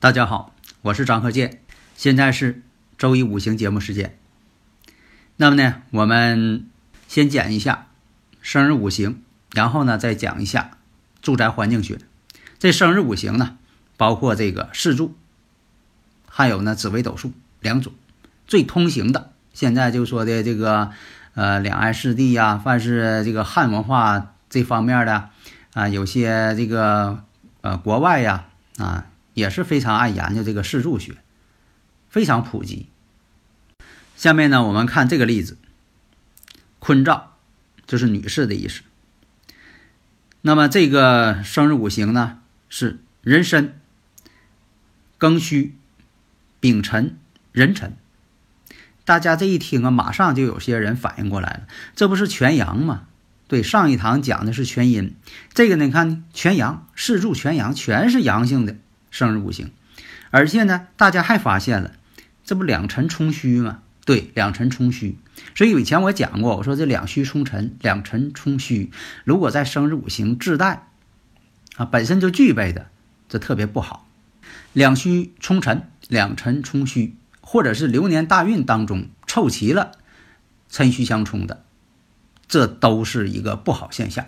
大家好，我是张克建，现在是周一五行节目时间。那么呢，我们先讲一下生日五行，然后呢再讲一下住宅环境学。这生日五行呢，包括这个四柱，还有呢紫微斗数两种。最通行的，现在就说的这个呃两岸四地呀，凡是这个汉文化这方面的啊，有些这个呃国外呀啊。也是非常爱研究这个四柱学，非常普及。下面呢，我们看这个例子，坤兆，就是女士的意思。那么这个生日五行呢是壬申、庚戌、丙辰、壬辰。大家这一听啊，马上就有些人反应过来了，这不是全阳吗？对，上一堂讲的是全阴，这个，你看全阳，四柱全阳，全是阳性的。生日五行，而且呢，大家还发现了，这不两辰冲虚吗？对，两辰冲虚。所以以前我讲过，我说这两虚冲辰，两辰冲虚，如果在生日五行自带啊，本身就具备的，这特别不好。两虚冲辰，两辰冲虚，或者是流年大运当中凑齐了辰戌相冲的，这都是一个不好现象。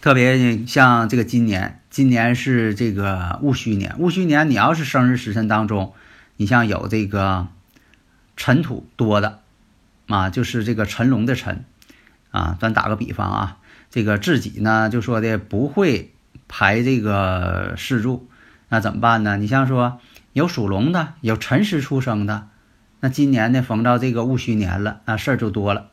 特别像这个今年，今年是这个戊戌年。戊戌年，你要是生日时辰当中，你像有这个辰土多的，啊，就是这个辰龙的辰，啊，咱打个比方啊，这个自己呢就说的不会排这个四柱，那怎么办呢？你像说有属龙的，有辰时出生的，那今年呢逢到这个戊戌年了，那事儿就多了。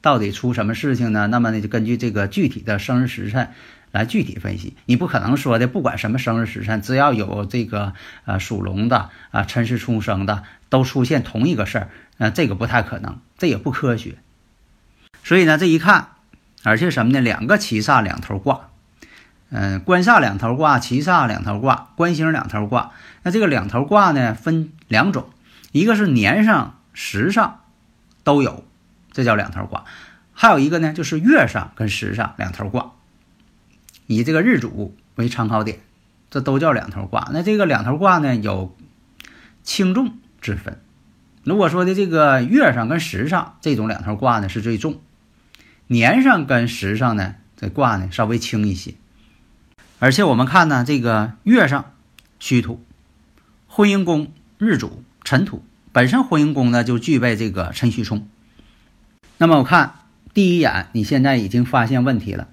到底出什么事情呢？那么呢，就根据这个具体的生日时辰来具体分析。你不可能说的，不管什么生日时辰，只要有这个呃属龙的啊辰时出生的，都出现同一个事儿，那这个不太可能，这也不科学。所以呢，这一看，而且什么呢？两个七煞两头挂，嗯，官煞两头挂，七煞两头挂，官星两头挂。那这个两头挂呢，分两种，一个是年上、时上都有。这叫两头挂，还有一个呢，就是月上跟时上两头挂，以这个日主为参考点，这都叫两头卦。那这个两头卦呢，有轻重之分。如果说的这个月上跟时上这种两头挂呢是最重，年上跟时上呢这挂呢稍微轻一些。而且我们看呢，这个月上虚土，婚姻宫日主辰土，本身婚姻宫呢就具备这个辰戌冲。那么我看第一眼，你现在已经发现问题了。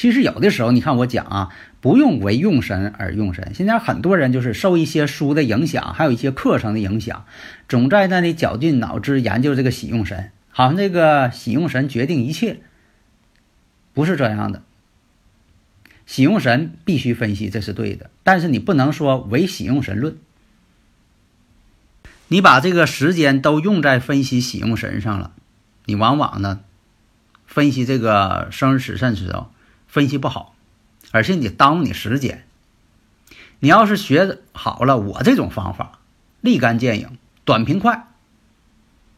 其实有的时候，你看我讲啊，不用为用神而用神。现在很多人就是受一些书的影响，还有一些课程的影响，总在那里绞尽脑汁研究这个喜用神，好像这个喜用神决定一切，不是这样的。喜用神必须分析，这是对的，但是你不能说唯喜用神论。你把这个时间都用在分析喜用神上了。你往往呢，分析这个生日时辰时候分析不好，而且你耽误你时间。你要是学好了我这种方法，立竿见影，短平快。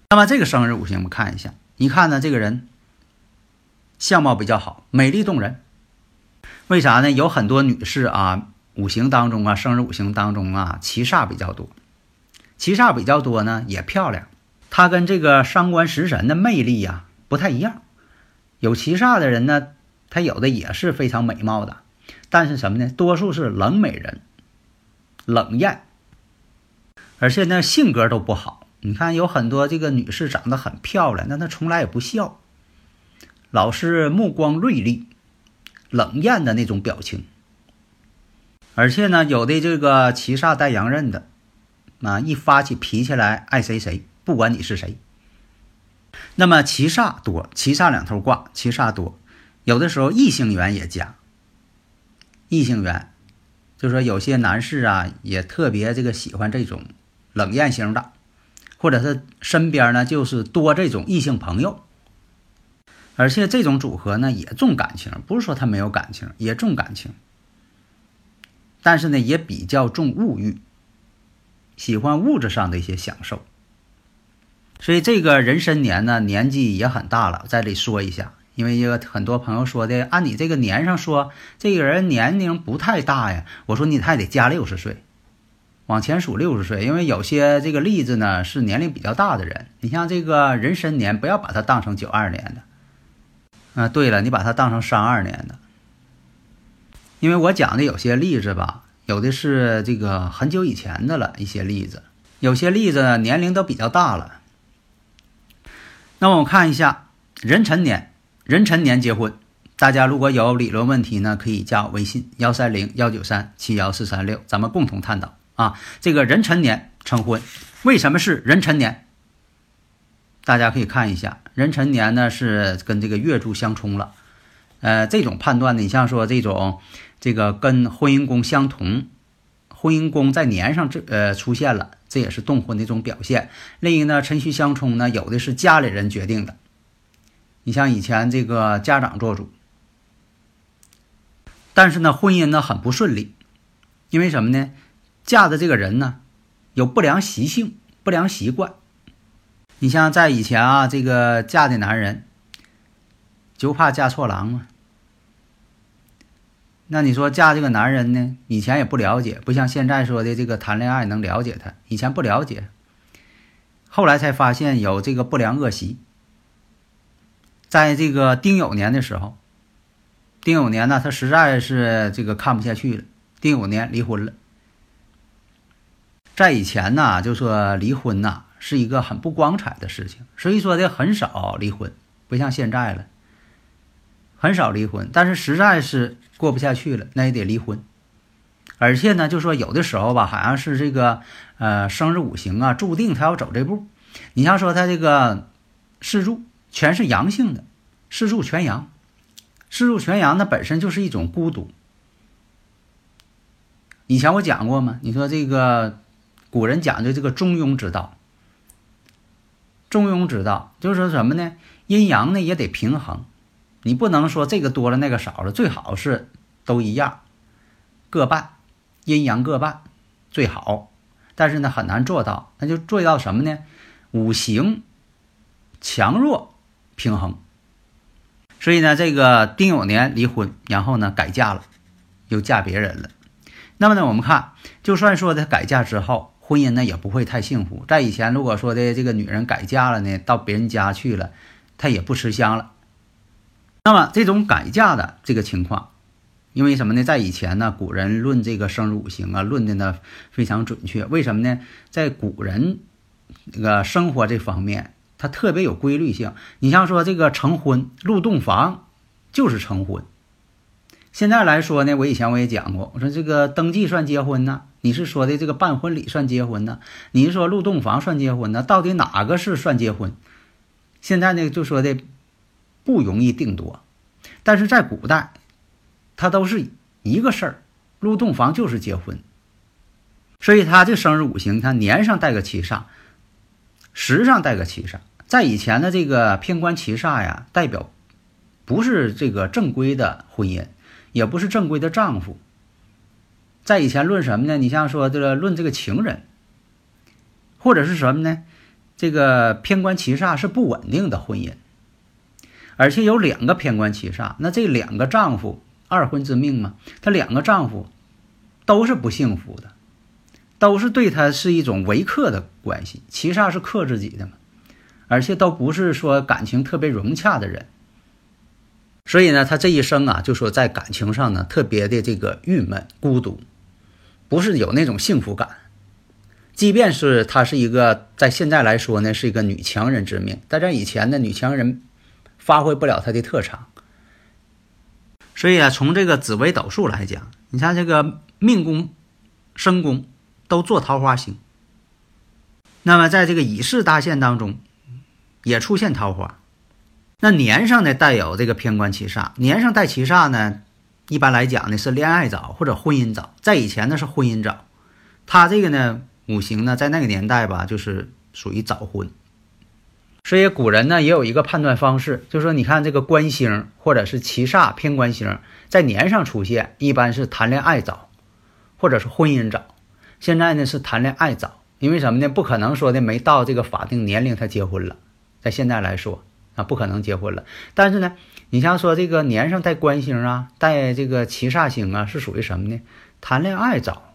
那么这个生日五行，我们看一下，你看呢，这个人相貌比较好，美丽动人。为啥呢？有很多女士啊，五行当中啊，生日五行当中啊，七煞比较多，七煞比较多呢，也漂亮。他跟这个伤官食神的魅力呀不太一样，有七煞的人呢，她有的也是非常美貌的，但是什么呢？多数是冷美人，冷艳，而且呢性格都不好。你看有很多这个女士长得很漂亮，但她从来也不笑，老是目光锐利，冷艳的那种表情。而且呢，有的这个七煞带阳刃的，啊，一发起脾气来爱谁谁，不管你是谁。那么七煞多，七煞两头挂，七煞多，有的时候异性缘也佳。异性缘，就说有些男士啊，也特别这个喜欢这种冷艳型的，或者是身边呢就是多这种异性朋友，而且这种组合呢也重感情，不是说他没有感情，也重感情，但是呢也比较重物欲，喜欢物质上的一些享受。所以这个人参年呢年纪也很大了，在这里说一下。因为一个很多朋友说的，按你这个年上说，这个人年龄不太大呀。我说你还得加六十岁，往前数六十岁。因为有些这个例子呢是年龄比较大的人，你像这个人参年，不要把它当成九二年的。啊，对了，你把它当成三二年的。因为我讲的有些例子吧，有的是这个很久以前的了一些例子，有些例子年龄都比较大了。那我们看一下壬辰年。壬辰年结婚，大家如果有理论问题呢，可以加我微信幺三零幺九三七幺四三六，咱们共同探讨啊。这个壬辰年成婚，为什么是壬辰年？大家可以看一下，壬辰年呢是跟这个月柱相冲了，呃，这种判断呢，你像说这种这个跟婚姻宫相同，婚姻宫在年上这呃出现了，这也是动婚的一种表现。另一个呢，辰戌相冲呢，有的是家里人决定的。你像以前这个家长做主，但是呢，婚姻呢很不顺利，因为什么呢？嫁的这个人呢，有不良习性、不良习惯。你像在以前啊，这个嫁的男人就怕嫁错郎嘛。那你说嫁这个男人呢？以前也不了解，不像现在说的这个谈恋爱能了解他，以前不了解，后来才发现有这个不良恶习。在这个丁酉年的时候，丁酉年呢，他实在是这个看不下去了，丁酉年离婚了。在以前呢，就说离婚呐是一个很不光彩的事情，所以说的很少离婚，不像现在了，很少离婚。但是实在是过不下去了，那也得离婚。而且呢，就说有的时候吧，好像是这个呃生日五行啊，注定他要走这步。你像说他这个四柱。全是阳性的，四柱全阳，四柱全阳，那本身就是一种孤独。以前我讲过吗？你说这个古人讲究这个中庸之道，中庸之道就是说什么呢？阴阳呢也得平衡，你不能说这个多了那个少了，最好是都一样，各半，阴阳各半最好。但是呢很难做到，那就做到什么呢？五行强弱。平衡，所以呢，这个丁酉年离婚，然后呢改嫁了，又嫁别人了。那么呢，我们看，就算说他改嫁之后，婚姻呢也不会太幸福。在以前，如果说的这个女人改嫁了呢，到别人家去了，她也不吃香了。那么这种改嫁的这个情况，因为什么呢？在以前呢，古人论这个生日五行啊，论的呢非常准确。为什么呢？在古人那个生活这方面。它特别有规律性。你像说这个成婚入洞房，就是成婚。现在来说呢，我以前我也讲过，我说这个登记算结婚呢？你是说的这个办婚礼算结婚呢？你是说入洞房算结婚呢？到底哪个是算结婚？现在呢就说的不容易定夺，但是在古代，它都是一个事儿，入洞房就是结婚。所以他这生日五行，他年上带个七煞，时上带个七煞。在以前的这个偏官七煞呀，代表不是这个正规的婚姻，也不是正规的丈夫。在以前论什么呢？你像说这个论这个情人，或者是什么呢？这个偏官七煞是不稳定的婚姻，而且有两个偏官七煞，那这两个丈夫二婚之命嘛，他两个丈夫都是不幸福的，都是对他是一种为克的关系。七煞是克自己的嘛。而且都不是说感情特别融洽的人，所以呢，他这一生啊，就说在感情上呢，特别的这个郁闷、孤独，不是有那种幸福感。即便是他是一个在现在来说呢，是一个女强人之命，但在以前的女强人发挥不了她的特长。所以啊，从这个紫微斗数来讲，你像这个命宫、身宫都做桃花星，那么在这个乙巳大限当中，也出现桃花。那年上呢带有这个偏官七煞，年上带七煞呢，一般来讲呢是恋爱早或者婚姻早，在以前呢是婚姻早。他这个呢五行呢在那个年代吧，就是属于早婚。所以古人呢也有一个判断方式，就是说你看这个官星或者是七煞偏官星在年上出现，一般是谈恋爱早，或者是婚姻早。现在呢是谈恋爱早，因为什么呢？不可能说的没到这个法定年龄他结婚了，在现在来说。啊，不可能结婚了。但是呢，你像说这个年上带官星啊，带这个七煞星啊，是属于什么呢？谈恋爱早。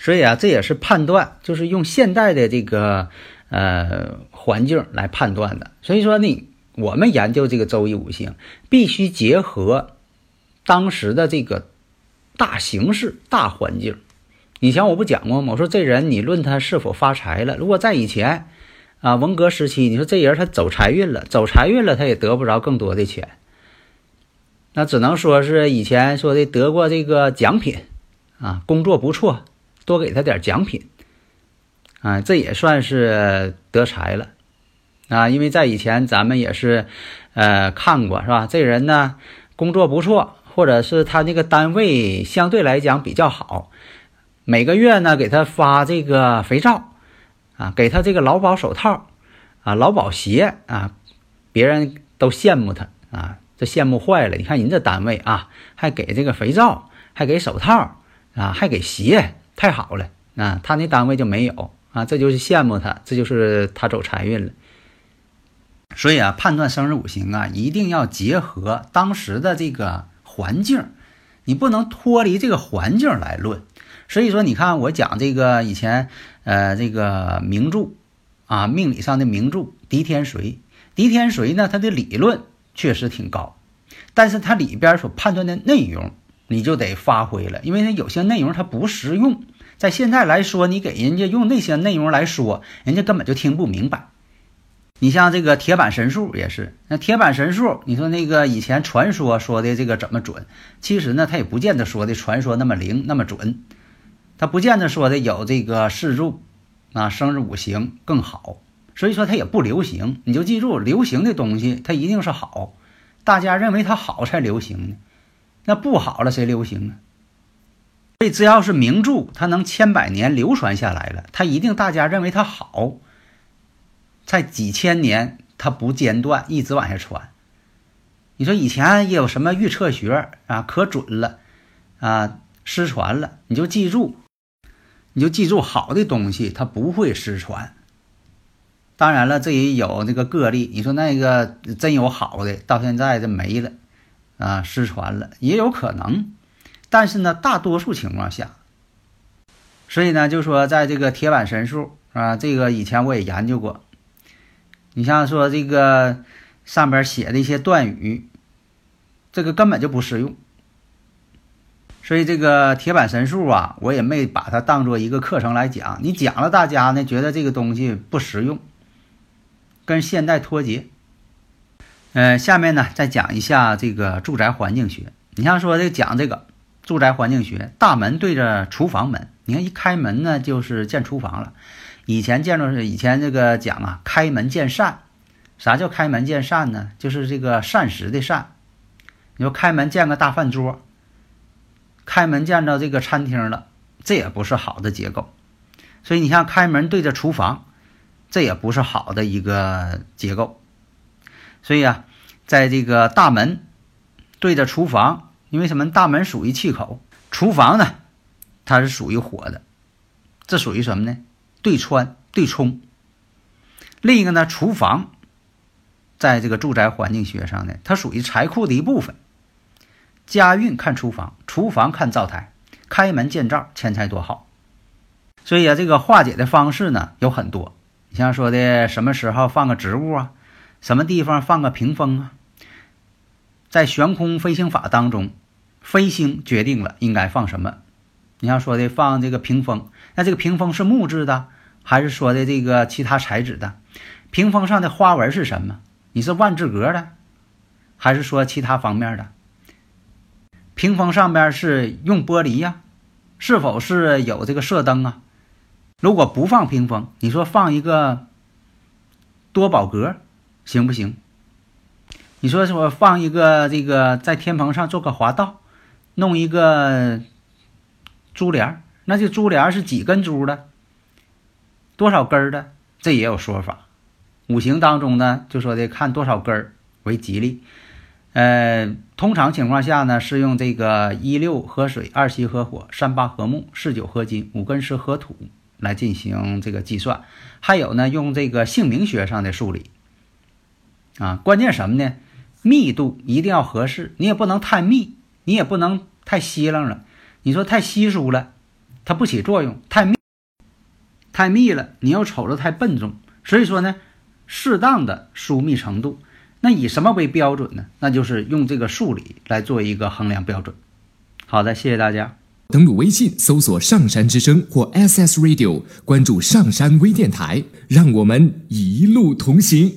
所以啊，这也是判断，就是用现代的这个呃环境来判断的。所以说呢，我们研究这个周易五行，必须结合当时的这个大形势、大环境。以前我不讲过吗？我说这人，你论他是否发财了，如果在以前。啊，文革时期，你说这人他走财运了，走财运了，他也得不着更多的钱，那只能说是以前说的得过这个奖品，啊，工作不错，多给他点奖品，啊，这也算是得财了，啊，因为在以前咱们也是，呃，看过是吧？这人呢工作不错，或者是他那个单位相对来讲比较好，每个月呢给他发这个肥皂。啊，给他这个劳保手套，啊，劳保鞋啊，别人都羡慕他啊，这羡慕坏了。你看人这单位啊，还给这个肥皂，还给手套啊，还给鞋，太好了啊。他那单位就没有啊，这就是羡慕他，这就是他走财运了。所以啊，判断生日五行啊，一定要结合当时的这个环境，你不能脱离这个环境来论。所以说，你看我讲这个以前，呃，这个名著，啊，命理上的名著《狄天髓》。狄天髓呢，它的理论确实挺高，但是它里边所判断的内容，你就得发挥了，因为它有些内容它不实用，在现在来说，你给人家用那些内容来说，人家根本就听不明白。你像这个铁板神术也是，那铁板神术，你说那个以前传说说的这个怎么准？其实呢，它也不见得说的传说那么灵那么准。他不见得说的有这个四柱，啊，生日五行更好，所以说它也不流行。你就记住，流行的东西它一定是好，大家认为它好才流行呢。那不好了，谁流行呢？所以只要是名著，它能千百年流传下来了，它一定大家认为它好，在几千年它不间断一直往下传。你说以前也有什么预测学啊，可准了啊，失传了，你就记住。你就记住，好的东西它不会失传。当然了，这也有那个个例。你说那个真有好的，到现在这没了，啊，失传了也有可能。但是呢，大多数情况下，所以呢，就说在这个铁板神术啊，这个以前我也研究过。你像说这个上边写的一些断语，这个根本就不适用。所以这个铁板神术啊，我也没把它当做一个课程来讲。你讲了，大家呢觉得这个东西不实用，跟现代脱节。呃，下面呢再讲一下这个住宅环境学。你像说这讲这个住宅环境学，大门对着厨房门，你看一开门呢就是见厨房了。以前见着是以前这个讲啊，开门见善。啥叫开门见善呢？就是这个膳食的膳。你说开门见个大饭桌。开门见着这个餐厅了，这也不是好的结构。所以你像开门对着厨房，这也不是好的一个结构。所以啊，在这个大门对着厨房，因为什么？大门属于气口，厨房呢，它是属于火的，这属于什么呢？对穿对冲。另一个呢，厨房在这个住宅环境学上呢，它属于财库的一部分。家运看厨房，厨房看灶台，开门见灶，钱财多好。所以啊，这个化解的方式呢有很多。你像说的什么时候放个植物啊，什么地方放个屏风啊，在悬空飞行法当中，飞星决定了应该放什么。你像说的放这个屏风，那这个屏风是木质的，还是说的这个其他材质的？屏风上的花纹是什么？你是万字格的，还是说其他方面的？屏风上边是用玻璃呀，是否是有这个射灯啊？如果不放屏风，你说放一个多宝格行不行？你说说放一个这个在天棚上做个滑道，弄一个珠帘那这珠帘是几根珠的？多少根的？这也有说法。五行当中呢，就说的看多少根为吉利。呃，通常情况下呢，是用这个一六合水，二七合火，三八合木，四九合金，五根是合土来进行这个计算。还有呢，用这个姓名学上的数理。啊，关键什么呢？密度一定要合适，你也不能太密，你也不能太稀楞了。你说太稀疏了，它不起作用；太密，太密了，你又瞅着太笨重。所以说呢，适当的疏密程度。那以什么为标准呢？那就是用这个数理来做一个衡量标准。好的，谢谢大家。登录微信搜索“上山之声”或 SS Radio，关注上山微电台，让我们一路同行。